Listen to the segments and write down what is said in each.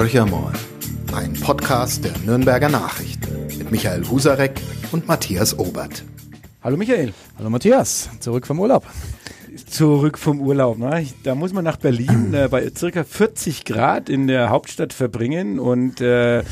Horcher ein Podcast der Nürnberger Nachrichten mit Michael Husarek und Matthias Obert. Hallo Michael. Hallo Matthias, zurück vom Urlaub. Zurück vom Urlaub. Ne? Da muss man nach Berlin äh, bei circa 40 Grad in der Hauptstadt verbringen und äh,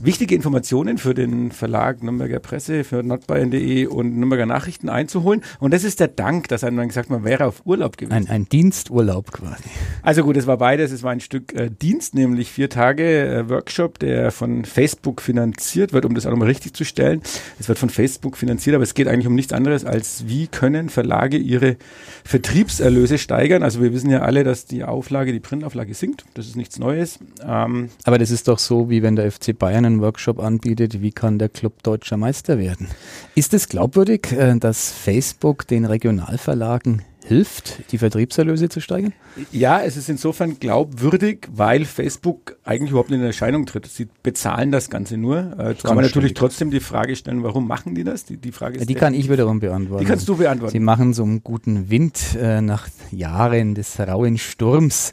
wichtige Informationen für den Verlag Nürnberger Presse, für nordbayern.de und Nürnberger Nachrichten einzuholen. Und das ist der Dank, dass einem gesagt man wäre auf Urlaub gewesen. Ein, ein Diensturlaub quasi. Also gut, es war beides. Es war ein Stück äh, Dienst, nämlich vier Tage äh, Workshop, der von Facebook finanziert wird, um das auch nochmal richtig zu stellen. Es wird von Facebook finanziert, aber es geht eigentlich um nichts anderes als, wie können Verlage ihre Vertriebserlöse steigern. Also wir wissen ja alle, dass die Auflage, die Printauflage sinkt. Das ist nichts Neues. Ähm, aber das ist doch so, wie wenn der FC Bayern einen Workshop anbietet, wie kann der Club deutscher Meister werden. Ist es glaubwürdig, äh, dass Facebook den Regionalverlagen hilft, die Vertriebserlöse zu steigern? Ja, es ist insofern glaubwürdig, weil Facebook eigentlich überhaupt nicht in Erscheinung tritt. Sie bezahlen das Ganze nur. Äh, jetzt kann man natürlich trotzdem die Frage stellen, warum machen die das? Die, die Frage ist. Ja, die kann ich wiederum beantworten. Die kannst du beantworten. Sie machen so einen guten Wind äh, nach Jahren des rauen Sturms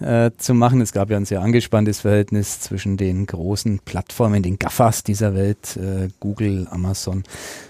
äh, zu machen. Es gab ja ein sehr angespanntes Verhältnis zwischen den großen Plattformen, den GAFAs dieser Welt, äh, Google, Amazon,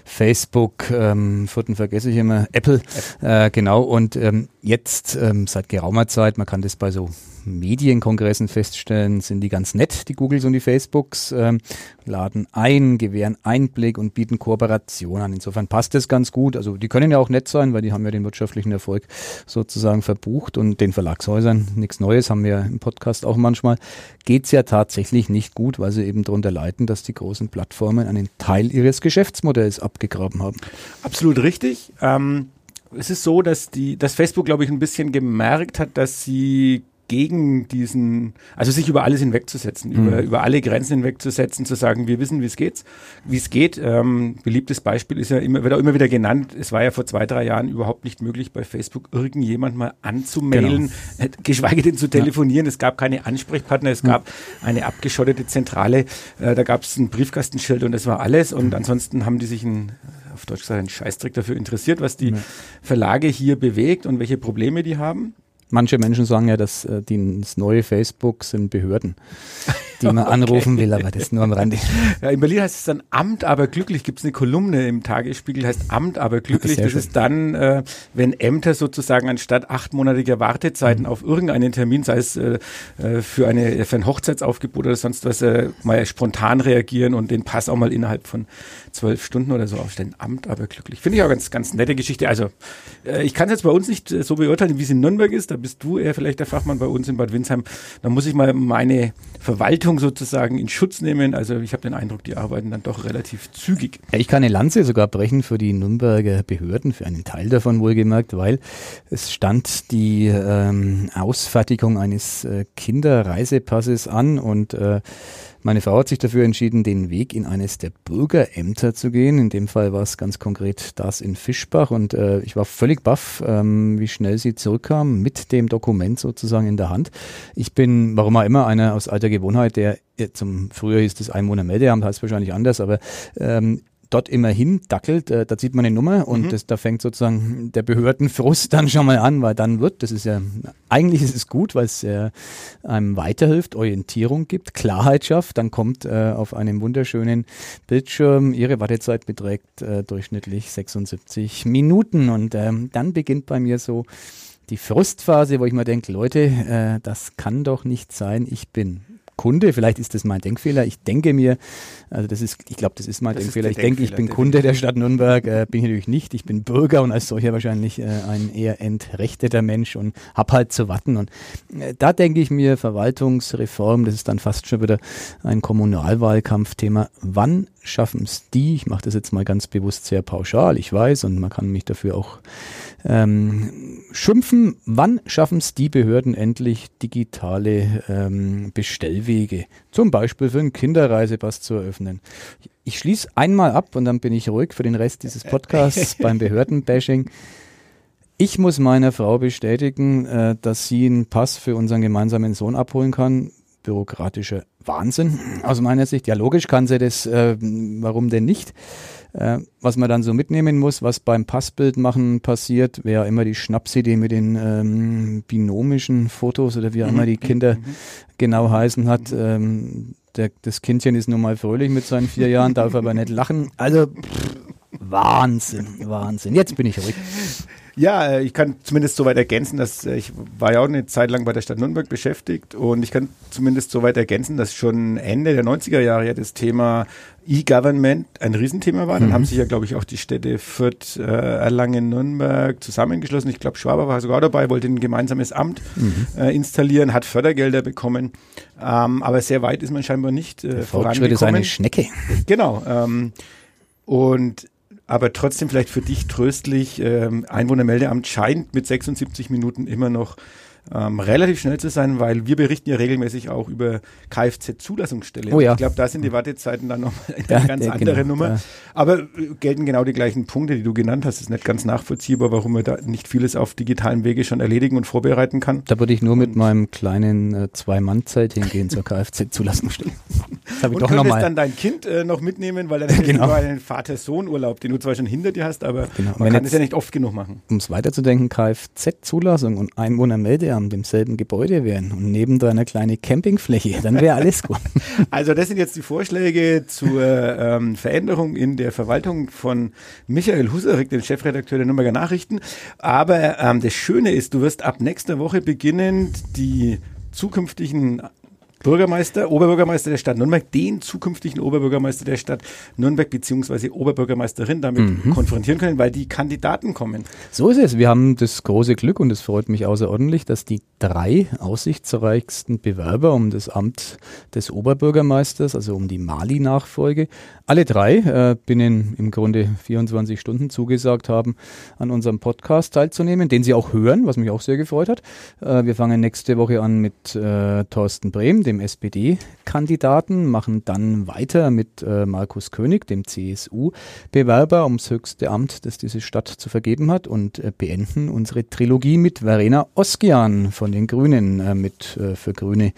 Facebook, ähm, vierten vergesse ich immer, Apple, Apple. Äh, genau Genau, und ähm, jetzt ähm, seit geraumer Zeit, man kann das bei so Medienkongressen feststellen, sind die ganz nett, die Googles und die Facebooks, ähm, laden ein, gewähren Einblick und bieten Kooperation an. Insofern passt das ganz gut. Also die können ja auch nett sein, weil die haben ja den wirtschaftlichen Erfolg sozusagen verbucht und den Verlagshäusern nichts Neues, haben wir im Podcast auch manchmal, geht's ja tatsächlich nicht gut, weil sie eben darunter leiden, dass die großen Plattformen einen Teil ihres Geschäftsmodells abgegraben haben. Absolut richtig. Ähm es ist so, dass die, dass Facebook, glaube ich, ein bisschen gemerkt hat, dass sie gegen diesen, also sich über alles hinwegzusetzen, mhm. über, über alle Grenzen hinwegzusetzen, zu sagen, wir wissen, wie es geht, wie es geht. Ähm, beliebtes Beispiel ist ja immer, wird auch immer wieder genannt. Es war ja vor zwei, drei Jahren überhaupt nicht möglich, bei Facebook irgendjemand mal anzumailen, genau. Geschweige denn zu telefonieren. Ja. Es gab keine Ansprechpartner, es gab mhm. eine abgeschottete Zentrale, äh, da gab es ein Briefkastenschild und das war alles. Und mhm. ansonsten haben die sich ein auf Deutsch gesagt, ein Scheißdreck dafür interessiert, was die ja. Verlage hier bewegt und welche Probleme die haben. Manche Menschen sagen ja, dass äh, die, das neue Facebook sind Behörden, die man okay. anrufen will, aber das nur am Rande. Ja, in Berlin heißt es dann Amt, aber glücklich. Gibt es eine Kolumne im Tagesspiegel, heißt Amt, aber glücklich. Sehr das schön. ist dann, äh, wenn Ämter sozusagen anstatt achtmonatiger Wartezeiten mhm. auf irgendeinen Termin, sei es äh, äh, für, eine, für ein Hochzeitsaufgebot oder sonst was, äh, mal spontan reagieren und den Pass auch mal innerhalb von zwölf Stunden oder so aufstellen. Amt, aber glücklich. Finde ich auch ganz, ganz nette Geschichte. Also äh, ich kann es jetzt bei uns nicht äh, so beurteilen, wie es in Nürnberg ist. Da bist du eher vielleicht der Fachmann bei uns in Bad Windsheim. Da muss ich mal meine Verwaltung sozusagen in Schutz nehmen. Also ich habe den Eindruck, die arbeiten dann doch relativ zügig. Ja, ich kann eine Lanze sogar brechen für die Nürnberger Behörden, für einen Teil davon wohlgemerkt, weil es stand die ähm, Ausfertigung eines äh, Kinderreisepasses an und äh, meine Frau hat sich dafür entschieden, den Weg in eines der Bürgerämter zu gehen. In dem Fall war es ganz konkret das in Fischbach und äh, ich war völlig baff, ähm, wie schnell sie zurückkam mit dem Dokument sozusagen in der Hand. Ich bin, warum auch immer, einer aus alter Gewohnheit, der zum früher hieß das Einwohnermeldeamt, heißt wahrscheinlich anders, aber ähm, dort immerhin dackelt, äh, da zieht man eine Nummer und mhm. das, da fängt sozusagen der Behördenfrust dann schon mal an, weil dann wird, das ist ja, eigentlich ist es gut, weil es äh, einem weiterhilft, Orientierung gibt, Klarheit schafft, dann kommt äh, auf einem wunderschönen Bildschirm, ihre Wartezeit beträgt äh, durchschnittlich 76 Minuten und ähm, dann beginnt bei mir so die Frustphase, wo ich mir denke, Leute, äh, das kann doch nicht sein, ich bin Kunde, vielleicht ist das mein Denkfehler. Ich denke mir, also das ist, ich glaube, das ist mein das Denkfehler. Ich denke, ich bin Kunde der Stadt Nürnberg, äh, bin ich natürlich nicht. Ich bin Bürger und als solcher wahrscheinlich äh, ein eher entrechteter Mensch und hab halt zu warten. Und äh, da denke ich mir, Verwaltungsreform, das ist dann fast schon wieder ein Kommunalwahlkampfthema. Wann schaffen es die? Ich mache das jetzt mal ganz bewusst sehr pauschal, ich weiß, und man kann mich dafür auch ähm, schimpfen. Wann schaffen es die Behörden endlich digitale ähm, Bestellwege, zum Beispiel für einen Kinderreisepass zu eröffnen? Ich schließe einmal ab und dann bin ich ruhig für den Rest dieses Podcasts beim Behördenbashing. Ich muss meiner Frau bestätigen, äh, dass sie einen Pass für unseren gemeinsamen Sohn abholen kann. Bürokratischer Wahnsinn aus meiner Sicht. Ja, logisch kann sie das. Äh, warum denn nicht? Äh, was man dann so mitnehmen muss, was beim Passbild machen passiert, wäre immer die Schnapsidee mit den ähm, binomischen Fotos oder wie auch immer die Kinder mhm. genau heißen hat. Ähm, der, das Kindchen ist nun mal fröhlich mit seinen vier Jahren, darf aber nicht lachen. Also pff, Wahnsinn, Wahnsinn. Jetzt bin ich ruhig. Ja, äh, ich kann zumindest soweit ergänzen, dass äh, ich war ja auch eine Zeit lang bei der Stadt Nürnberg beschäftigt und ich kann zumindest soweit ergänzen, dass schon Ende der 90er Jahre ja das Thema E-Government ein Riesenthema war. Dann mhm. haben sich ja, glaube ich, auch die Städte Fürth, äh, Erlangen, Nürnberg zusammengeschlossen. Ich glaube, Schwaber war sogar dabei, wollte ein gemeinsames Amt mhm. äh, installieren, hat Fördergelder bekommen. Ähm, aber sehr weit ist man scheinbar nicht äh, der Fortschritt ist eine Schnecke. Genau. Ähm, und aber trotzdem vielleicht für dich tröstlich, ähm, Einwohnermeldeamt scheint mit 76 Minuten immer noch ähm, relativ schnell zu sein, weil wir berichten ja regelmäßig auch über Kfz-Zulassungsstelle. Oh ja. Ich glaube, da sind die Wartezeiten dann nochmal eine ja, ganz andere genau, Nummer. Ja. Aber äh, gelten genau die gleichen Punkte, die du genannt hast. Es ist nicht ganz nachvollziehbar, warum man da nicht vieles auf digitalen Wege schon erledigen und vorbereiten kann. Da würde ich nur mit meinem kleinen äh, Zwei-Mann-Zeit hingehen zur Kfz-Zulassungsstelle. Das habe ich und doch nochmal. dann dein Kind äh, noch mitnehmen, weil dann hättest genau. du einen Vater-Sohn-Urlaub, den du zwar schon hinter dir hast, aber genau. man kann es ja nicht oft genug machen. Um es weiterzudenken, Kfz-Zulassung und Einwohnermeldeamt im selben Gebäude wären und neben da eine kleine Campingfläche, dann wäre alles gut. also das sind jetzt die Vorschläge zur ähm, Veränderung in der Verwaltung von Michael Husarek, dem Chefredakteur der Nürnberger Nachrichten. Aber ähm, das Schöne ist, du wirst ab nächster Woche beginnend die zukünftigen Bürgermeister, Oberbürgermeister der Stadt Nürnberg, den zukünftigen Oberbürgermeister der Stadt Nürnberg beziehungsweise Oberbürgermeisterin damit mhm. konfrontieren können, weil die Kandidaten kommen. So ist es. Wir haben das große Glück und es freut mich außerordentlich, dass die drei aussichtsreichsten Bewerber um das Amt des Oberbürgermeisters, also um die Mali-Nachfolge, alle drei äh, binnen im Grunde 24 Stunden zugesagt haben, an unserem Podcast teilzunehmen, den sie auch hören, was mich auch sehr gefreut hat. Äh, wir fangen nächste Woche an mit äh, Thorsten Brehm, dem SPD-Kandidaten, machen dann weiter mit äh, Markus König, dem CSU-Bewerber ums höchste Amt, das diese Stadt zu vergeben hat und äh, beenden unsere Trilogie mit Verena Oskian von den Grünen, äh, mit für Grüne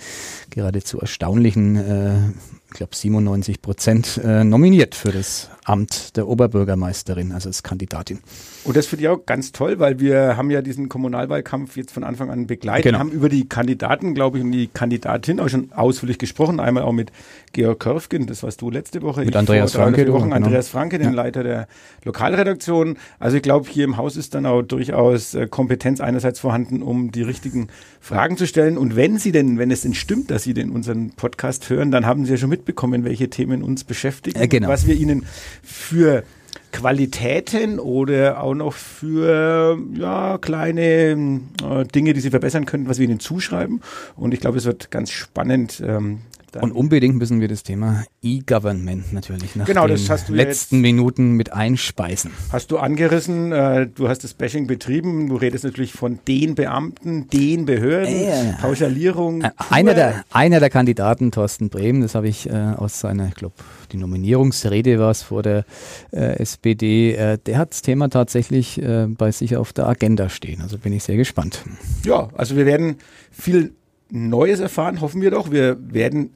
geradezu erstaunlichen ich glaube 97 Prozent äh, nominiert für das Amt der Oberbürgermeisterin, also als Kandidatin. Und das finde ich auch ganz toll, weil wir haben ja diesen Kommunalwahlkampf jetzt von Anfang an begleitet, genau. haben über die Kandidaten, glaube ich, und die Kandidatin auch schon ausführlich gesprochen. Einmal auch mit Georg Körfgen, das warst du letzte Woche. Mit Andreas Franke. Wochen, genau. Andreas Franke, den ja. Leiter der Lokalredaktion. Also ich glaube, hier im Haus ist dann auch durchaus äh, Kompetenz einerseits vorhanden, um die richtigen Fragen zu stellen. Und wenn Sie denn, wenn es denn stimmt, dass Sie denn unseren Podcast hören, dann haben Sie ja schon mitbekommen, welche Themen uns beschäftigen, äh, genau. was wir Ihnen für Qualitäten oder auch noch für ja, kleine äh, Dinge, die sie verbessern könnten, was wir ihnen zuschreiben. Und ich glaube, es wird ganz spannend, ähm, dann. Und unbedingt müssen wir das Thema E-Government natürlich nach genau, den letzten Minuten mit einspeisen. Hast du angerissen, äh, du hast das Bashing betrieben, du redest natürlich von den Beamten, den Behörden, äh, Pauschalierung. Äh, einer, der, einer der Kandidaten, Thorsten Brehm, das habe ich äh, aus seiner, ich glaube, die Nominierungsrede war es vor der äh, SPD, äh, der hat das Thema tatsächlich bei sich auf der Agenda stehen. Also bin ich sehr gespannt. Ja, also wir werden viel Neues erfahren, hoffen wir doch. Wir werden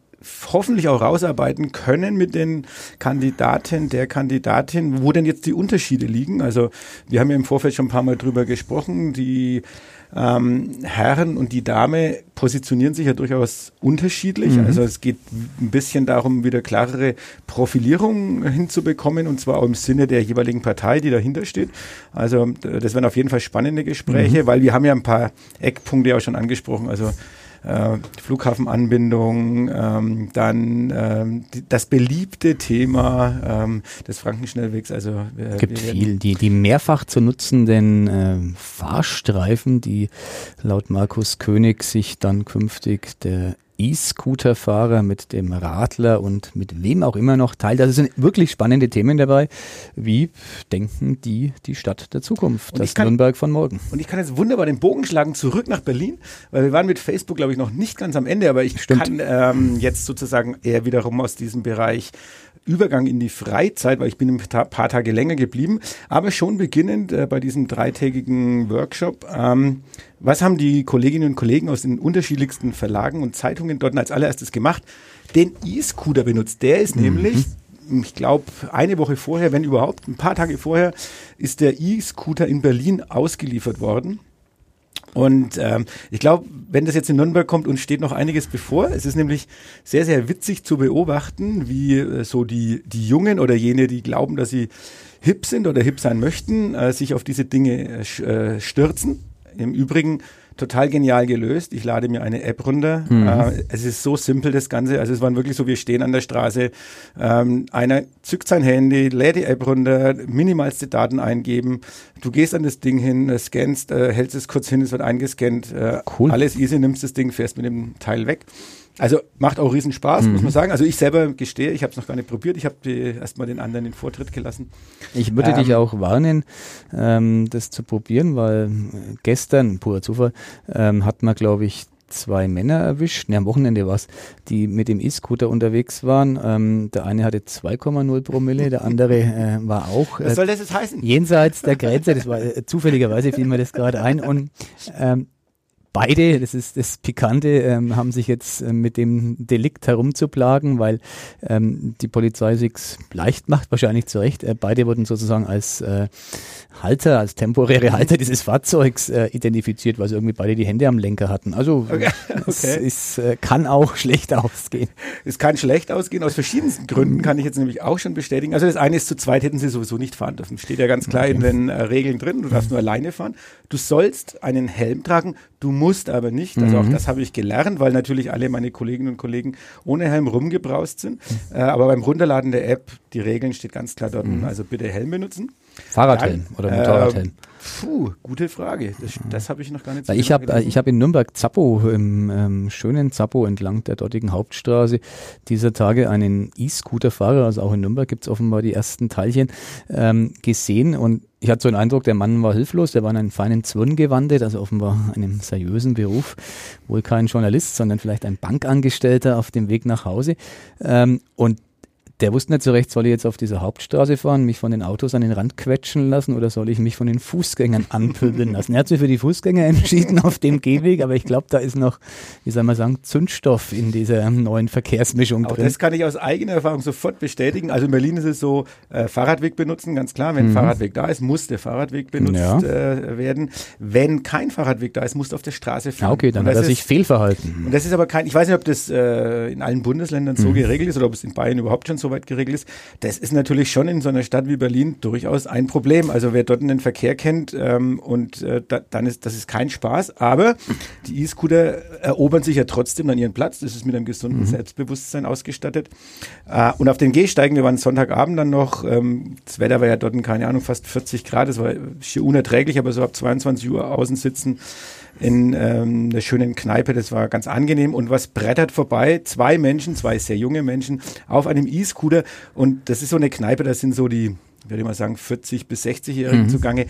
hoffentlich auch rausarbeiten können mit den Kandidaten, der Kandidatin, wo denn jetzt die Unterschiede liegen. Also wir haben ja im Vorfeld schon ein paar Mal drüber gesprochen. Die ähm, Herren und die Dame positionieren sich ja durchaus unterschiedlich. Mhm. Also es geht ein bisschen darum, wieder klarere Profilierung hinzubekommen und zwar auch im Sinne der jeweiligen Partei, die dahinter steht. Also das werden auf jeden Fall spannende Gespräche, mhm. weil wir haben ja ein paar Eckpunkte auch schon angesprochen. Also äh, Flughafenanbindung, ähm, dann ähm, die, das beliebte Thema ähm, des Frankenschnellwegs. Also äh, gibt viel. Die, die mehrfach zu nutzenden äh, Fahrstreifen, die laut Markus König sich dann künftig der E-Scooter-Fahrer, mit dem Radler und mit wem auch immer noch teilt. Das sind wirklich spannende Themen dabei. Wie denken die die Stadt der Zukunft, und das kann, Nürnberg von morgen? Und ich kann jetzt wunderbar den Bogen schlagen zurück nach Berlin, weil wir waren mit Facebook, glaube ich, noch nicht ganz am Ende, aber ich Stimmt. kann ähm, jetzt sozusagen eher wiederum aus diesem Bereich Übergang in die Freizeit, weil ich bin ein paar Tage länger geblieben, aber schon beginnend äh, bei diesem dreitägigen Workshop. Ähm, was haben die Kolleginnen und Kollegen aus den unterschiedlichsten Verlagen und Zeitungen dort als allererstes gemacht? Den E-Scooter benutzt. Der ist mhm. nämlich ich glaube, eine Woche vorher, wenn überhaupt, ein paar Tage vorher, ist der E-Scooter in Berlin ausgeliefert worden. Und ähm, ich glaube, wenn das jetzt in Nürnberg kommt, uns steht noch einiges bevor. Es ist nämlich sehr, sehr witzig zu beobachten, wie äh, so die, die Jungen oder jene, die glauben, dass sie hip sind oder hip sein möchten, äh, sich auf diese Dinge äh, äh stürzen. Im Übrigen total genial gelöst. Ich lade mir eine App runter. Mhm. Äh, es ist so simpel, das Ganze. Also es waren wirklich so, wir stehen an der Straße. Ähm, einer zückt sein Handy, lädt die App runter, minimalste Daten eingeben. Du gehst an das Ding hin, äh, scannst, äh, hältst es kurz hin, es wird eingescannt. Äh, cool. Alles easy, nimmst das Ding, fährst mit dem Teil weg. Also macht auch riesen Spaß, mhm. muss man sagen. Also ich selber gestehe, ich habe es noch gar nicht probiert. Ich habe erstmal den anderen den Vortritt gelassen. Ich würde ähm, dich auch warnen, ähm, das zu probieren, weil gestern, purer Zufall, ähm, hat man, glaube ich, zwei Männer erwischt, ne, am Wochenende war die mit dem E-Scooter unterwegs waren. Ähm, der eine hatte 2,0 Promille, der andere äh, war auch. Äh, Was soll das jetzt heißen? Jenseits der Grenze, das war äh, zufälligerweise fiel mir das gerade ein. Und ähm, beide, das ist das Pikante, ähm, haben sich jetzt äh, mit dem Delikt herumzuplagen, weil ähm, die Polizei sich leicht macht, wahrscheinlich zu Recht. Äh, beide wurden sozusagen als äh, Halter, als temporäre Halter dieses Fahrzeugs äh, identifiziert, weil sie irgendwie beide die Hände am Lenker hatten. Also okay. es ist, äh, kann auch schlecht ausgehen. Es kann schlecht ausgehen, aus verschiedensten Gründen kann ich jetzt nämlich auch schon bestätigen. Also das eine ist, zu zweit hätten sie sowieso nicht fahren dürfen. Steht ja ganz klar okay. in den äh, Regeln drin, du darfst nur alleine fahren. Du sollst einen Helm tragen, du musst aber nicht. Also mhm. auch das habe ich gelernt, weil natürlich alle meine Kolleginnen und Kollegen ohne Helm rumgebraust sind. Mhm. Äh, aber beim Runterladen der App, die Regeln steht ganz klar dort, mhm. also bitte Helm benutzen. Fahrradhelm Dann, oder Motorradhelm? Äh, Puh, gute Frage. Das, das habe ich noch gar nicht so Ich habe äh, ich hab in Nürnberg Zappo, im ähm, schönen Zappo entlang der dortigen Hauptstraße, dieser Tage einen E-Scooter-Fahrer, also auch in Nürnberg gibt es offenbar die ersten Teilchen, ähm, gesehen und ich hatte so den Eindruck, der Mann war hilflos, der war in einen feinen Zwirn gewandet, also offenbar einem seriösen Beruf, wohl kein Journalist, sondern vielleicht ein Bankangestellter auf dem Weg nach Hause. Ähm, und der wusste nicht so recht, soll ich jetzt auf dieser Hauptstraße fahren, mich von den Autos an den Rand quetschen lassen oder soll ich mich von den Fußgängern anpöbeln lassen? Er hat sich für die Fußgänger entschieden auf dem Gehweg, aber ich glaube, da ist noch, wie soll man sagen, Zündstoff in dieser neuen Verkehrsmischung Auch drin. Das kann ich aus eigener Erfahrung sofort bestätigen. Also in Berlin ist es so, äh, Fahrradweg benutzen, ganz klar. Wenn mhm. Fahrradweg da ist, muss der Fahrradweg benutzt ja. äh, werden. Wenn kein Fahrradweg da ist, muss auf der Straße fahren. Ja, okay, dann hat er sich fehlverhalten. Und das ist aber kein, ich weiß nicht, ob das äh, in allen Bundesländern so mhm. geregelt ist oder ob es in Bayern überhaupt schon so weit geregelt ist. Das ist natürlich schon in so einer Stadt wie Berlin durchaus ein Problem. Also wer dort den Verkehr kennt ähm, und äh, da, dann ist das ist kein Spaß. Aber die E-Scooter erobern sich ja trotzdem dann ihren Platz. Das ist mit einem gesunden mhm. Selbstbewusstsein ausgestattet. Äh, und auf den Gehsteigen, wir waren Sonntagabend dann noch. Ähm, das Wetter war ja dort, keine Ahnung, fast 40 Grad. Das war schier unerträglich, aber so ab 22 Uhr außen sitzen in ähm, einer schönen Kneipe. Das war ganz angenehm. Und was brettert vorbei? Zwei Menschen, zwei sehr junge Menschen auf einem E-Scooter. Und das ist so eine Kneipe, da sind so die, würde ich mal sagen, 40 bis 60-Jährigen mhm. zugange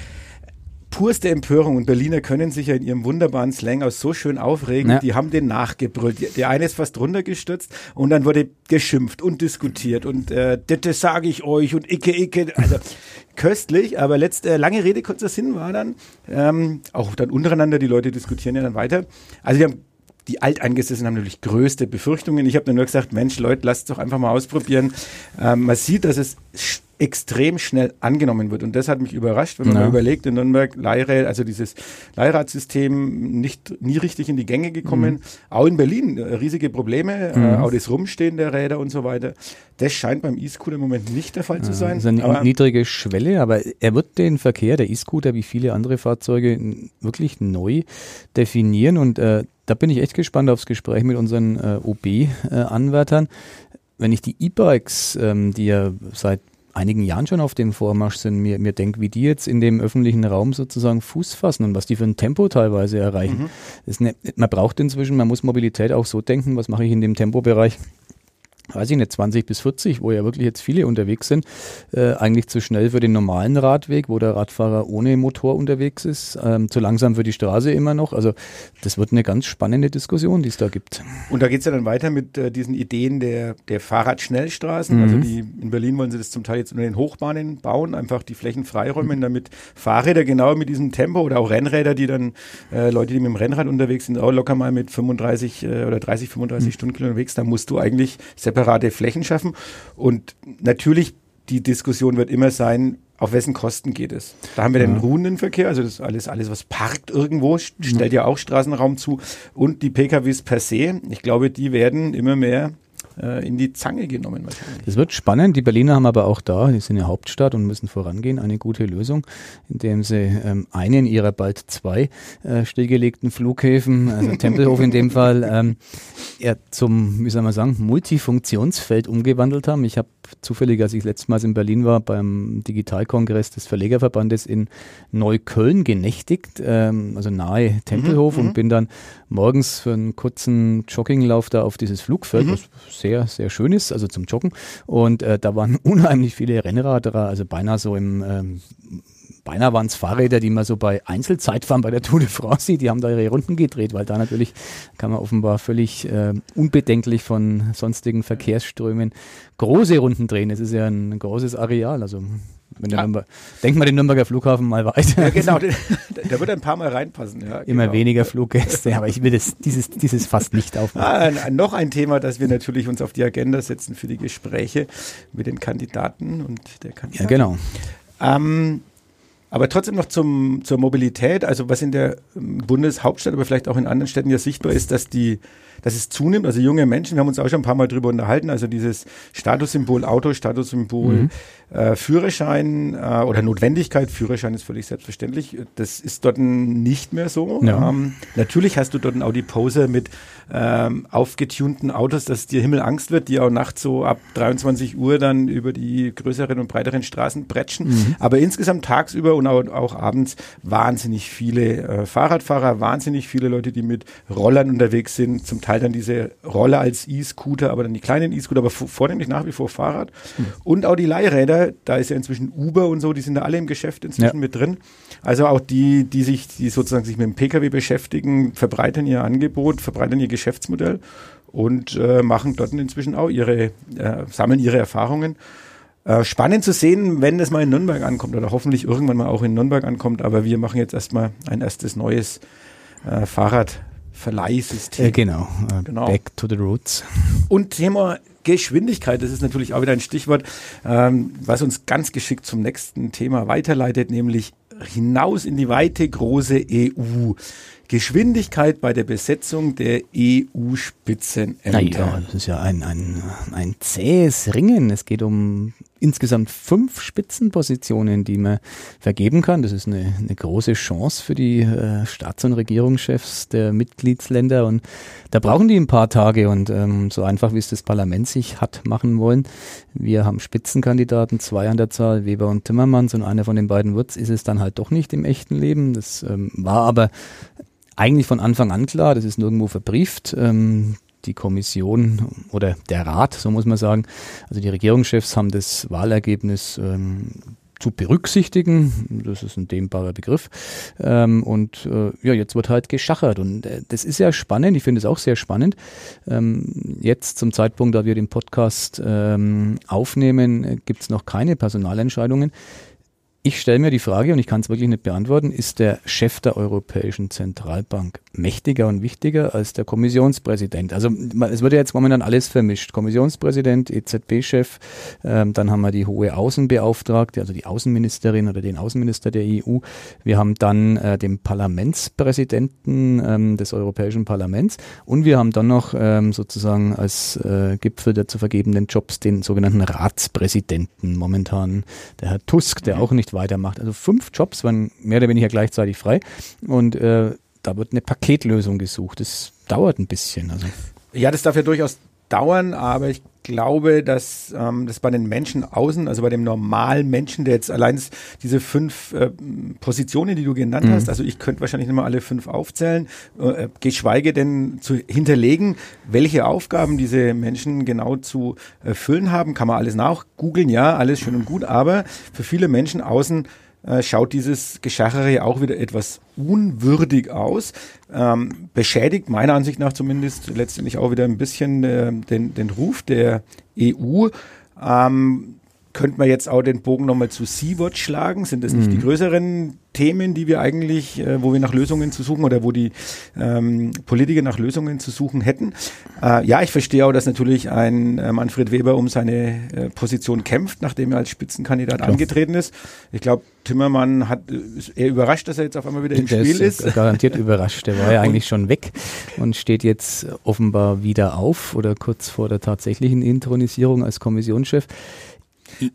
purste Empörung und Berliner können sich ja in ihrem wunderbaren Slang aus so schön aufregen. Ja. Die haben den nachgebrüllt. Der eine ist fast runtergestürzt und dann wurde geschimpft und diskutiert und äh, das sage ich euch und icke, icke. Also köstlich, aber letzte äh, lange Rede, kurzer Sinn war dann, ähm, auch dann untereinander, die Leute diskutieren ja dann weiter. Also wir haben die Alteingesessenen haben natürlich größte Befürchtungen. Ich habe nur gesagt, Mensch, Leute, lasst es doch einfach mal ausprobieren. Ähm, man sieht, dass es extrem schnell angenommen wird. Und das hat mich überrascht, wenn man ja. mal überlegt, in Nürnberg Leihrad, also dieses Leihradsystem nicht nie richtig in die Gänge gekommen. Mhm. Auch in Berlin äh, riesige Probleme, äh, mhm. äh, auch das Rumstehen der Räder und so weiter. Das scheint beim E-Scooter im Moment nicht der Fall zu sein. Das ist eine aber, niedrige Schwelle, aber er wird den Verkehr, der E-Scooter, wie viele andere Fahrzeuge, wirklich neu definieren und äh, da bin ich echt gespannt aufs Gespräch mit unseren äh, OB-Anwärtern. Äh, Wenn ich die E-Bikes, ähm, die ja seit einigen Jahren schon auf dem Vormarsch sind, mir, mir denke, wie die jetzt in dem öffentlichen Raum sozusagen Fuß fassen und was die für ein Tempo teilweise erreichen. Mhm. Ne, man braucht inzwischen, man muss Mobilität auch so denken, was mache ich in dem Tempobereich weiß ich nicht, 20 bis 40, wo ja wirklich jetzt viele unterwegs sind, äh, eigentlich zu schnell für den normalen Radweg, wo der Radfahrer ohne Motor unterwegs ist, ähm, zu langsam für die Straße immer noch. Also das wird eine ganz spannende Diskussion, die es da gibt. Und da geht es ja dann weiter mit äh, diesen Ideen der, der Fahrradschnellstraßen. Also mhm. Also die, in Berlin wollen sie das zum Teil jetzt unter den Hochbahnen bauen, einfach die Flächen freiräumen, mhm. damit Fahrräder genau mit diesem Tempo oder auch Rennräder, die dann äh, Leute, die mit dem Rennrad unterwegs sind, auch locker mal mit 35 äh, oder 30, 35 mhm. Stundenkilometern unterwegs, da musst du eigentlich, selbst separate Flächen schaffen. Und natürlich, die Diskussion wird immer sein, auf wessen Kosten geht es? Da haben wir den ruhenden Verkehr, also das alles, alles, was parkt irgendwo, stellt ja auch Straßenraum zu. Und die PKWs per se, ich glaube, die werden immer mehr äh, in die Zange genommen. Es wird spannend. Die Berliner haben aber auch da, die sind ja Hauptstadt und müssen vorangehen, eine gute Lösung, indem sie ähm, einen ihrer bald zwei äh, stillgelegten Flughäfen, also Tempelhof in dem Fall, ähm, ja, zum, wie soll man sagen, Multifunktionsfeld umgewandelt haben. Ich habe zufällig, als ich letztes Mal in Berlin war, beim Digitalkongress des Verlegerverbandes in Neukölln genächtigt, ähm, also nahe Tempelhof mhm, und mhm. bin dann morgens für einen kurzen Jogginglauf da auf dieses Flugfeld, mhm. was sehr, sehr schön ist, also zum Joggen. Und äh, da waren unheimlich viele Rennradler, also beinahe so im ähm, beinahe waren es Fahrräder, die man so bei Einzelzeitfahren bei der Tour de France sieht, die haben da ihre Runden gedreht, weil da natürlich kann man offenbar völlig äh, unbedenklich von sonstigen Verkehrsströmen große Runden drehen. Es ist ja ein großes Areal, also wenn der Nürnberg, denk mal den Nürnberger Flughafen mal weiter. Ja, genau, der, wird ein paar Mal reinpassen. Ja, Immer genau. weniger Fluggäste, aber ich will das, dieses, dieses fast nicht aufmachen. Ah, noch ein Thema, das wir natürlich uns auf die Agenda setzen für die Gespräche mit den Kandidaten und der Kandidatin. Ja, genau. Ähm, aber trotzdem noch zum, zur Mobilität, also was in der ähm, Bundeshauptstadt, aber vielleicht auch in anderen Städten ja sichtbar ist, dass die dass es zunimmt. Also junge Menschen, wir haben uns auch schon ein paar Mal drüber unterhalten, also dieses Statussymbol Auto, Statussymbol mhm. äh, Führerschein äh, oder Notwendigkeit, Führerschein ist völlig selbstverständlich. Das ist dort nicht mehr so. Ja. Ähm, natürlich hast du dort auch die Pose mit ähm, aufgetunten Autos, dass dir Himmelangst wird, die auch nachts so ab 23 Uhr dann über die größeren und breiteren Straßen bretschen. Mhm. Aber insgesamt tagsüber und auch, auch abends wahnsinnig viele äh, Fahrradfahrer, wahnsinnig viele Leute, die mit Rollern unterwegs sind, zum Teil dann diese Rolle als E-Scooter, aber dann die kleinen E-Scooter, aber vornehmlich nach wie vor Fahrrad. Mhm. Und auch die Leihräder, da ist ja inzwischen Uber und so, die sind da alle im Geschäft inzwischen ja. mit drin. Also auch die, die sich, die sozusagen sich mit dem Pkw beschäftigen, verbreitern ihr Angebot, verbreitern ihr Geschäftsmodell und äh, machen dort inzwischen auch ihre, äh, sammeln ihre Erfahrungen. Äh, spannend zu sehen, wenn es mal in Nürnberg ankommt oder hoffentlich irgendwann mal auch in Nürnberg ankommt, aber wir machen jetzt erstmal ein erstes neues äh, Fahrrad Verleihsystem. Äh, genau. Uh, genau. Back to the roots. Und Thema Geschwindigkeit, das ist natürlich auch wieder ein Stichwort, ähm, was uns ganz geschickt zum nächsten Thema weiterleitet, nämlich hinaus in die weite große EU. Geschwindigkeit bei der Besetzung der EU-Spitzenämter. Naja, das ist ja ein, ein, ein zähes Ringen. Es geht um insgesamt fünf Spitzenpositionen, die man vergeben kann. Das ist eine, eine große Chance für die äh, Staats- und Regierungschefs der Mitgliedsländer. Und da brauchen die ein paar Tage. Und ähm, so einfach, wie es das Parlament sich hat machen wollen. Wir haben Spitzenkandidaten, zwei an der Zahl, Weber und Timmermans. Und einer von den beiden wird's, ist es dann halt doch nicht im echten Leben. Das ähm, war aber eigentlich von Anfang an klar, das ist nirgendwo verbrieft. Ähm, die Kommission oder der Rat, so muss man sagen, also die Regierungschefs haben das Wahlergebnis ähm, zu berücksichtigen. Das ist ein dehnbarer Begriff. Ähm, und äh, ja, jetzt wird halt geschachert. Und äh, das ist ja spannend. Ich finde es auch sehr spannend. Ähm, jetzt zum Zeitpunkt, da wir den Podcast ähm, aufnehmen, äh, gibt es noch keine Personalentscheidungen. Ich stelle mir die Frage, und ich kann es wirklich nicht beantworten, ist der Chef der Europäischen Zentralbank mächtiger und wichtiger als der Kommissionspräsident? Also es wird ja jetzt momentan alles vermischt. Kommissionspräsident, EZB-Chef, ähm, dann haben wir die hohe Außenbeauftragte, also die Außenministerin oder den Außenminister der EU. Wir haben dann äh, den Parlamentspräsidenten ähm, des Europäischen Parlaments und wir haben dann noch ähm, sozusagen als äh, Gipfel der zu vergebenden Jobs den sogenannten Ratspräsidenten momentan, der Herr Tusk, der auch nicht weitermacht. Also fünf Jobs waren mehr oder weniger gleichzeitig frei und äh, da wird eine Paketlösung gesucht. Das dauert ein bisschen. Also. Ja, das darf ja durchaus dauern, aber ich glaube, dass ähm, das bei den Menschen außen, also bei dem normalen Menschen, der jetzt allein diese fünf äh, Positionen, die du genannt mhm. hast, also ich könnte wahrscheinlich nicht mal alle fünf aufzählen, äh, geschweige denn zu hinterlegen, welche Aufgaben diese Menschen genau zu erfüllen haben, kann man alles nachgoogeln, ja, alles schön und gut, aber für viele Menschen außen äh, schaut dieses Geschachere auch wieder etwas unwürdig aus. Ähm, beschädigt meiner Ansicht nach zumindest letztendlich auch wieder ein bisschen äh, den, den Ruf der EU. Ähm, könnte man jetzt auch den Bogen nochmal zu Sea-Watch schlagen. Sind das nicht mhm. die größeren Themen, die wir eigentlich, äh, wo wir nach Lösungen zu suchen oder wo die ähm, Politiker nach Lösungen zu suchen hätten? Äh, ja, ich verstehe auch, dass natürlich ein äh, Manfred Weber um seine äh, Position kämpft, nachdem er als Spitzenkandidat Klar. angetreten ist. Ich glaube, Timmermann hat ist eher überrascht, dass er jetzt auf einmal wieder im der Spiel ist. ist. Garantiert überrascht. Der war ja eigentlich schon weg und steht jetzt offenbar wieder auf oder kurz vor der tatsächlichen Intronisierung als Kommissionschef.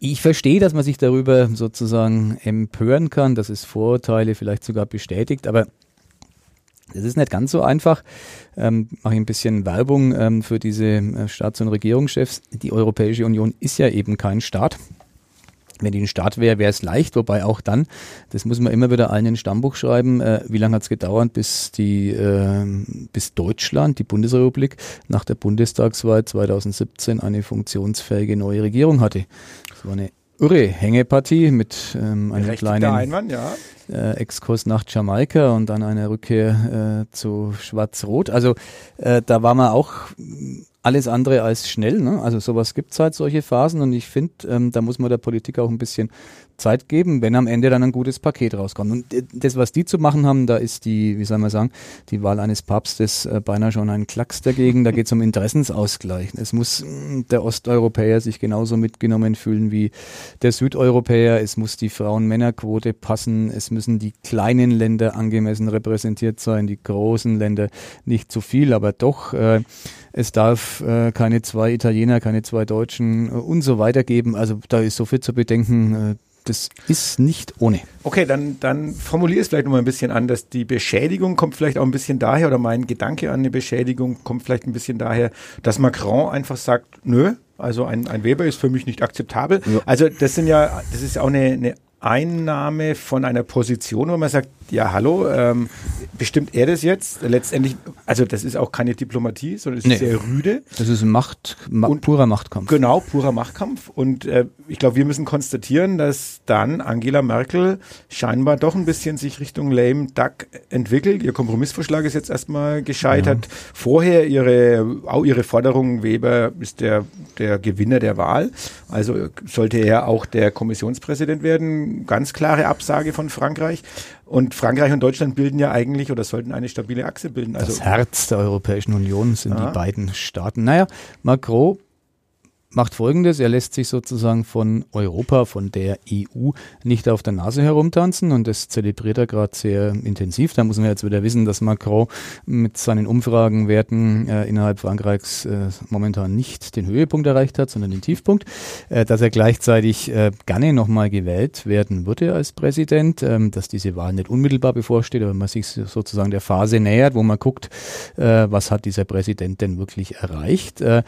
Ich verstehe, dass man sich darüber sozusagen empören kann, dass es Vorurteile vielleicht sogar bestätigt, aber das ist nicht ganz so einfach. Ähm, mache ich ein bisschen Werbung ähm, für diese äh, Staats- und Regierungschefs. Die Europäische Union ist ja eben kein Staat. Wenn die ein Staat wäre, wäre es leicht, wobei auch dann, das muss man immer wieder allen in Stammbuch schreiben, äh, wie lange hat es gedauert, bis die, äh, bis Deutschland, die Bundesrepublik, nach der Bundestagswahl 2017 eine funktionsfähige neue Regierung hatte. Das war eine irre Hängepartie mit ähm, einem kleinen Einwand, ja. äh, Exkurs nach Jamaika und dann einer Rückkehr äh, zu Schwarz-Rot. Also äh, da war man auch alles andere als schnell. Ne? Also sowas gibt es halt, solche Phasen. Und ich finde, ähm, da muss man der Politik auch ein bisschen Zeit geben, wenn am Ende dann ein gutes Paket rauskommt. Und das, was die zu machen haben, da ist die, wie soll man sagen, die Wahl eines Papstes äh, beinahe schon ein Klacks dagegen. Da geht es um Interessensausgleich. Es muss mm, der Osteuropäer sich genauso mitgenommen fühlen wie der Südeuropäer. Es muss die Frauen-Männer-Quote passen. Es müssen die kleinen Länder angemessen repräsentiert sein, die großen Länder nicht zu viel, aber doch. Äh, es darf äh, keine zwei Italiener, keine zwei Deutschen äh, und so weiter geben. Also da ist so viel zu bedenken. Äh, das ist nicht ohne. Okay, dann, dann formuliere es vielleicht noch mal ein bisschen anders. Die Beschädigung kommt vielleicht auch ein bisschen daher, oder mein Gedanke an eine Beschädigung kommt vielleicht ein bisschen daher, dass Macron einfach sagt, nö, also ein, ein Weber ist für mich nicht akzeptabel. Ja. Also das sind ja, das ist auch eine, eine Einnahme von einer Position, wo man sagt, ja, hallo, ähm, bestimmt er das jetzt? Letztendlich, also das ist auch keine Diplomatie, sondern es ist nee. sehr rüde. Das ist ein Macht, ma und, purer Machtkampf. Genau, purer Machtkampf. Und äh, ich glaube, wir müssen konstatieren, dass dann Angela Merkel scheinbar doch ein bisschen sich Richtung lame duck entwickelt. Ihr Kompromissvorschlag ist jetzt erstmal gescheitert. Ja. Vorher ihre, auch ihre Forderung, Weber ist der, der Gewinner der Wahl. Also sollte er auch der Kommissionspräsident werden. Ganz klare Absage von Frankreich. Und Frankreich und Deutschland bilden ja eigentlich oder sollten eine stabile Achse bilden. Also das Herz der Europäischen Union sind ah. die beiden Staaten. Naja, Macron macht Folgendes, er lässt sich sozusagen von Europa, von der EU nicht auf der Nase herumtanzen und das zelebriert er gerade sehr intensiv. Da muss man jetzt wieder wissen, dass Macron mit seinen Umfragenwerten äh, innerhalb Frankreichs äh, momentan nicht den Höhepunkt erreicht hat, sondern den Tiefpunkt. Äh, dass er gleichzeitig äh, gerne nochmal gewählt werden würde als Präsident, ähm, dass diese Wahl nicht unmittelbar bevorsteht, aber man sich sozusagen der Phase nähert, wo man guckt, äh, was hat dieser Präsident denn wirklich erreicht. Äh,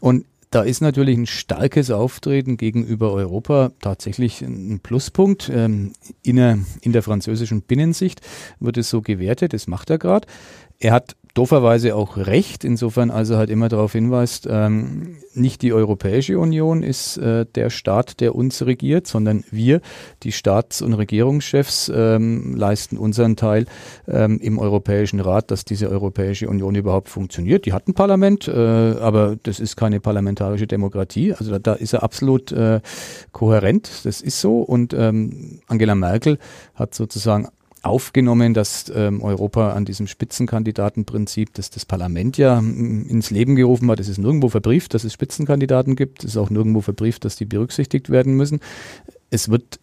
und da ist natürlich ein starkes Auftreten gegenüber Europa tatsächlich ein Pluspunkt. Ähm, in, der, in der französischen Binnensicht wird es so gewertet, das macht er gerade. Er hat dooferweise auch recht, insofern also halt immer darauf hinweist, ähm, nicht die Europäische Union ist äh, der Staat, der uns regiert, sondern wir, die Staats- und Regierungschefs, ähm, leisten unseren Teil ähm, im Europäischen Rat, dass diese Europäische Union überhaupt funktioniert. Die hat ein Parlament, äh, aber das ist keine parlamentarische Demokratie. Also da, da ist er absolut äh, kohärent, das ist so. Und ähm, Angela Merkel hat sozusagen aufgenommen, dass ähm, Europa an diesem Spitzenkandidatenprinzip, das das Parlament ja ins Leben gerufen hat, es ist nirgendwo verbrieft, dass es Spitzenkandidaten gibt, es ist auch nirgendwo verbrieft, dass die berücksichtigt werden müssen. Es wird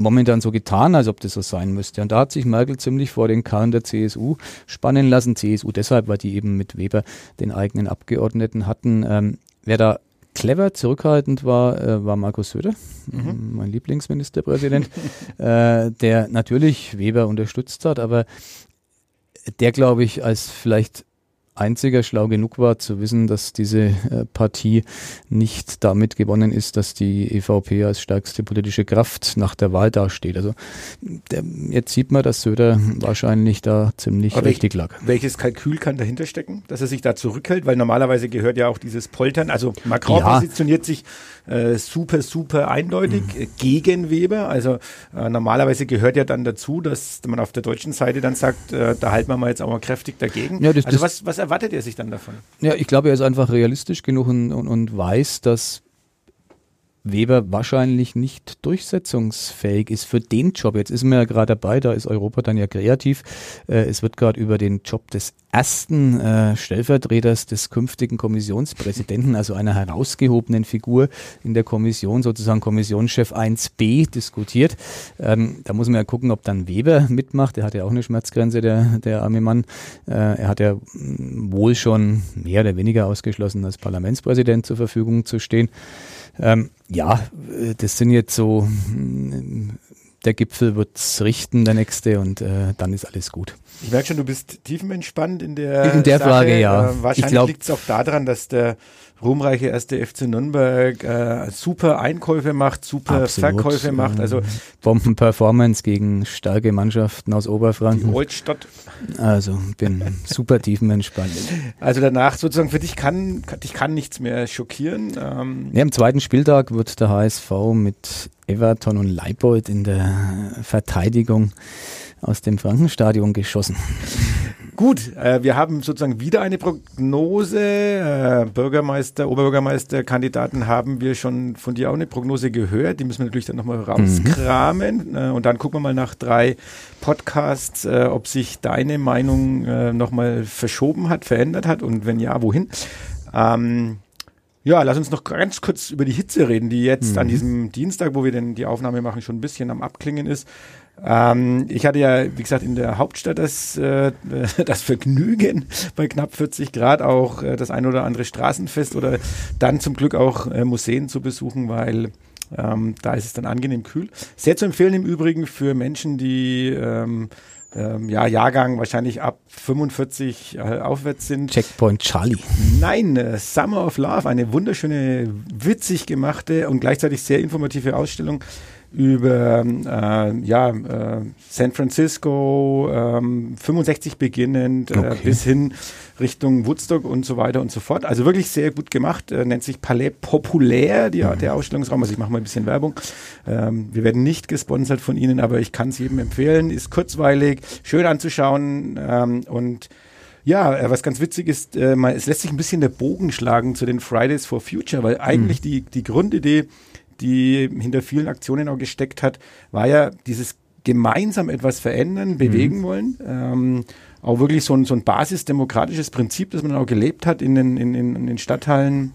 momentan so getan, als ob das so sein müsste. Und da hat sich Merkel ziemlich vor den Karren der CSU spannen lassen. CSU deshalb, weil die eben mit Weber den eigenen Abgeordneten hatten. Ähm, wer da clever, zurückhaltend war, äh, war Markus Söder, mhm. mein Lieblingsministerpräsident, äh, der natürlich Weber unterstützt hat, aber der, glaube ich, als vielleicht einziger schlau genug war zu wissen, dass diese äh, Partie nicht damit gewonnen ist, dass die EVP als stärkste politische Kraft nach der Wahl dasteht. Also der, jetzt sieht man, dass Söder wahrscheinlich da ziemlich Aber richtig lag. Welches Kalkül kann dahinter stecken, dass er sich da zurückhält? Weil normalerweise gehört ja auch dieses Poltern, also Macron ja. positioniert sich äh, super, super eindeutig mhm. gegen Weber. Also äh, normalerweise gehört ja dann dazu, dass man auf der deutschen Seite dann sagt, äh, da halten wir mal jetzt auch mal kräftig dagegen. Ja, das, also was, was erwartet er sich dann davon? Ja, ich glaube, er ist einfach realistisch genug und, und, und weiß, dass Weber wahrscheinlich nicht durchsetzungsfähig ist für den Job. Jetzt ist man ja gerade dabei, da ist Europa dann ja kreativ. Äh, es wird gerade über den Job des ersten äh, Stellvertreters des künftigen Kommissionspräsidenten, also einer herausgehobenen Figur in der Kommission, sozusagen Kommissionschef 1b, diskutiert. Ähm, da muss man ja gucken, ob dann Weber mitmacht. Er hat ja auch eine Schmerzgrenze, der, der arme Mann. Äh, er hat ja mm, wohl schon mehr oder weniger ausgeschlossen, als Parlamentspräsident zur Verfügung zu stehen. Ähm, ja, äh, das sind jetzt so, mm, der Gipfel wird's richten, der nächste, und äh, dann ist alles gut. Ich merke schon, du bist tiefenentspannt in der In der Sache. Frage, ja. Äh, wahrscheinlich liegt es auch daran, dass der ruhmreiche erste FC Nürnberg äh, super Einkäufe macht, super Absolut. Verkäufe macht. Also Bombenperformance gegen starke Mannschaften aus Oberfranken. Die Oldstadt. Also bin super tiefenentspannt. Also danach sozusagen für dich kann, dich kann nichts mehr schockieren. Ähm ja, am zweiten Spieltag wird der HSV mit Everton und Leibold in der Verteidigung aus dem Frankenstadion geschossen. Gut, äh, wir haben sozusagen wieder eine Prognose. Äh, Bürgermeister, Oberbürgermeisterkandidaten haben wir schon von dir auch eine Prognose gehört. Die müssen wir natürlich dann nochmal rauskramen. Mhm. Äh, und dann gucken wir mal nach drei Podcasts, äh, ob sich deine Meinung äh, nochmal verschoben hat, verändert hat und wenn ja, wohin. Ähm, ja, lass uns noch ganz kurz über die Hitze reden, die jetzt mhm. an diesem Dienstag, wo wir denn die Aufnahme machen, schon ein bisschen am Abklingen ist. Ähm, ich hatte ja, wie gesagt, in der Hauptstadt das, äh, das Vergnügen, bei knapp 40 Grad auch äh, das ein oder andere Straßenfest oder dann zum Glück auch äh, Museen zu besuchen, weil ähm, da ist es dann angenehm kühl. Sehr zu empfehlen im Übrigen für Menschen, die ähm, ähm, ja, Jahrgang wahrscheinlich ab 45 äh, aufwärts sind. Checkpoint Charlie. Nein, äh, Summer of Love, eine wunderschöne, witzig gemachte und gleichzeitig sehr informative Ausstellung über äh, ja, äh, San Francisco, ähm, 65 beginnend äh, okay. bis hin Richtung Woodstock und so weiter und so fort. Also wirklich sehr gut gemacht, äh, nennt sich Palais Populär, die, mhm. der Ausstellungsraum. Also ich mache mal ein bisschen Werbung. Ähm, wir werden nicht gesponsert von Ihnen, aber ich kann es jedem empfehlen. Ist kurzweilig, schön anzuschauen ähm, und ja, äh, was ganz witzig ist, äh, man, es lässt sich ein bisschen der Bogen schlagen zu den Fridays for Future, weil eigentlich mhm. die, die Grundidee die hinter vielen Aktionen auch gesteckt hat, war ja dieses gemeinsam etwas verändern, bewegen mhm. wollen. Ähm, auch wirklich so ein, so ein basisdemokratisches Prinzip, das man auch gelebt hat in den, in, in, in den Stadtteilen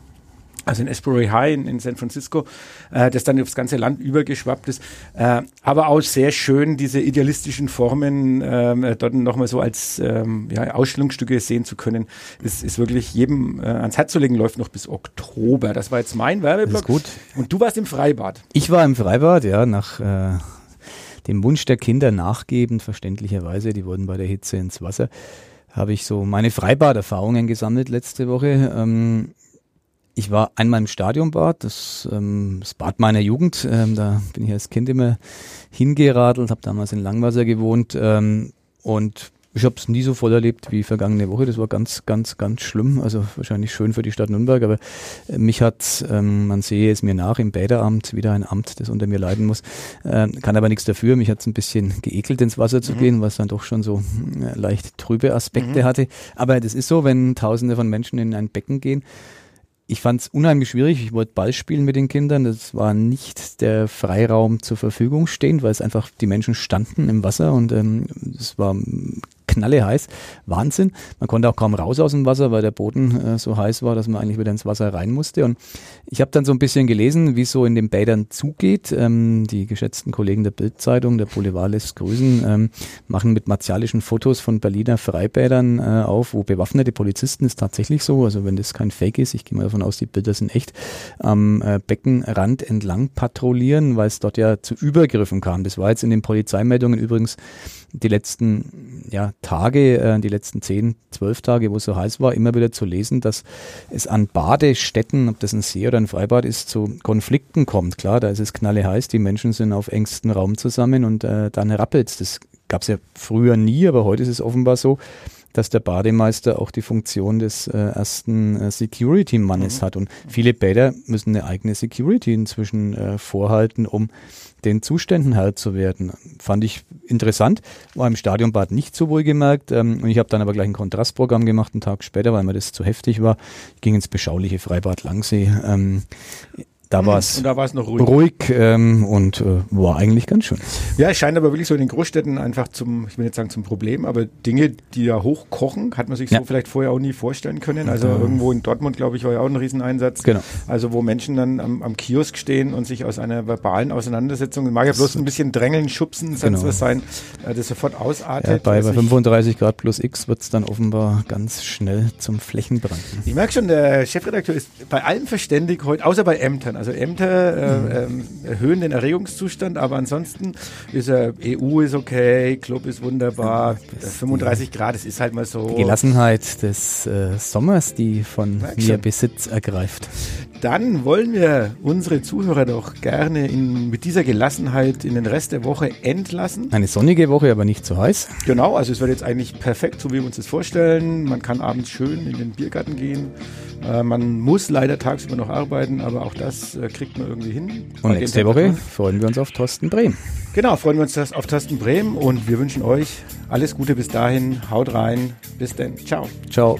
also in Asbury High in, in San Francisco, äh, das dann aufs ganze Land übergeschwappt ist. Äh, aber auch sehr schön, diese idealistischen Formen äh, dort nochmal so als ähm, ja, Ausstellungsstücke sehen zu können. Das ist wirklich jedem äh, ans Herz zu legen, läuft noch bis Oktober. Das war jetzt mein Werbeblock. gut. Und du warst im Freibad. Ich war im Freibad, ja, nach äh, dem Wunsch der Kinder nachgebend, verständlicherweise. Die wurden bei der Hitze ins Wasser habe ich so meine Freibaderfahrungen gesammelt letzte Woche. Ähm, ich war einmal im Stadionbad, das, ähm, das Bad meiner Jugend. Ähm, da bin ich als Kind immer hingeradelt, habe damals in Langwasser gewohnt ähm, und ich habe es nie so voll erlebt wie vergangene Woche. Das war ganz, ganz, ganz schlimm. Also wahrscheinlich schön für die Stadt Nürnberg, aber äh, mich hat, ähm, man sehe es mir nach, im Bäderamt, wieder ein Amt, das unter mir leiden muss, äh, kann aber nichts dafür. Mich hat es ein bisschen geekelt, ins Wasser zu mhm. gehen, was dann doch schon so äh, leicht trübe Aspekte mhm. hatte. Aber das ist so, wenn Tausende von Menschen in ein Becken gehen, ich fand es unheimlich schwierig. Ich wollte Ball spielen mit den Kindern. Das war nicht der Freiraum zur Verfügung stehend, weil es einfach die Menschen standen im Wasser und ähm, es war knalle heiß. Wahnsinn. Man konnte auch kaum raus aus dem Wasser, weil der Boden äh, so heiß war, dass man eigentlich wieder ins Wasser rein musste. Und ich habe dann so ein bisschen gelesen, wie es so in den Bädern zugeht. Ähm, die geschätzten Kollegen der Bildzeitung, der Boulevard lässt grüßen, ähm, machen mit martialischen Fotos von Berliner Freibädern äh, auf, wo bewaffnete Polizisten ist tatsächlich so. Also wenn das kein Fake ist, ich gehe mal davon aus, die Bilder sind echt, am äh, Beckenrand entlang patrouillieren, weil es dort ja zu Übergriffen kam. Das war jetzt in den Polizeimeldungen übrigens die letzten ja, Tage, äh, die letzten zehn, zwölf Tage, wo es so heiß war, immer wieder zu lesen, dass es an Badestätten, ob das ein See oder ein Freibad ist, zu Konflikten kommt. Klar, da ist es knalle heiß, die Menschen sind auf engstem Raum zusammen und äh, dann rappelt es. Das gab es ja früher nie, aber heute ist es offenbar so, dass der Bademeister auch die Funktion des äh, ersten äh, Security-Mannes mhm. hat. Und viele Bäder müssen eine eigene Security inzwischen äh, vorhalten, um den Zuständen Herr zu werden. Fand ich interessant, war im Stadionbad nicht so wohl gemerkt ähm, und ich habe dann aber gleich ein Kontrastprogramm gemacht, einen Tag später, weil mir das zu heftig war. Ich ging ins beschauliche Freibad Langsee. Ähm, Da war es Und da war es noch ruhig. ruhig ähm, und äh, war eigentlich ganz schön. Ja, es scheint aber wirklich so in den Großstädten einfach zum, ich will nicht sagen zum Problem, aber Dinge, die da hochkochen, hat man sich Ja. so vielleicht vorher auch nie vorstellen können. Also irgendwo in Dortmund, glaube ich, war ja auch ein Rieseneinsatz. Genau. Also wo Menschen dann am, am Kiosk stehen und sich aus einer verbalen Auseinandersetzung, mag ja bloß ein bisschen drängeln, schubsen, sonst Genau. was sein, äh, das sofort ausartet. Ja, bei, bei ich- 35 Grad plus X wird es dann offenbar ganz schnell zum Flächenbrand. Ich merke schon, der Chefredakteur ist bei allem verständig heute, außer bei Ämtern. Also Ämter äh, ähm, erhöhen den Erregungszustand, aber ansonsten ist er, EU ist okay, Club ist wunderbar, äh, 35 Grad, es ist halt mal so. Die Gelassenheit des äh, Sommers, die von Merk mir. Besitz ergreift. Dann wollen wir unsere Zuhörer doch gerne in, mit dieser Gelassenheit in den Rest der Woche entlassen. Eine sonnige Woche, aber nicht zu heiß. Genau, also es wird jetzt eigentlich perfekt, so wie wir uns das vorstellen. Man kann abends schön in den Biergarten gehen. Äh, man muss leider tagsüber noch arbeiten, aber auch das äh, kriegt man irgendwie hin. Und nächste Woche freuen wir uns auf Thorsten Brehm. Genau, freuen wir uns das auf Tasten Bremen und wir wünschen euch alles Gute bis dahin. Haut rein. Bis denn. Ciao. Ciao.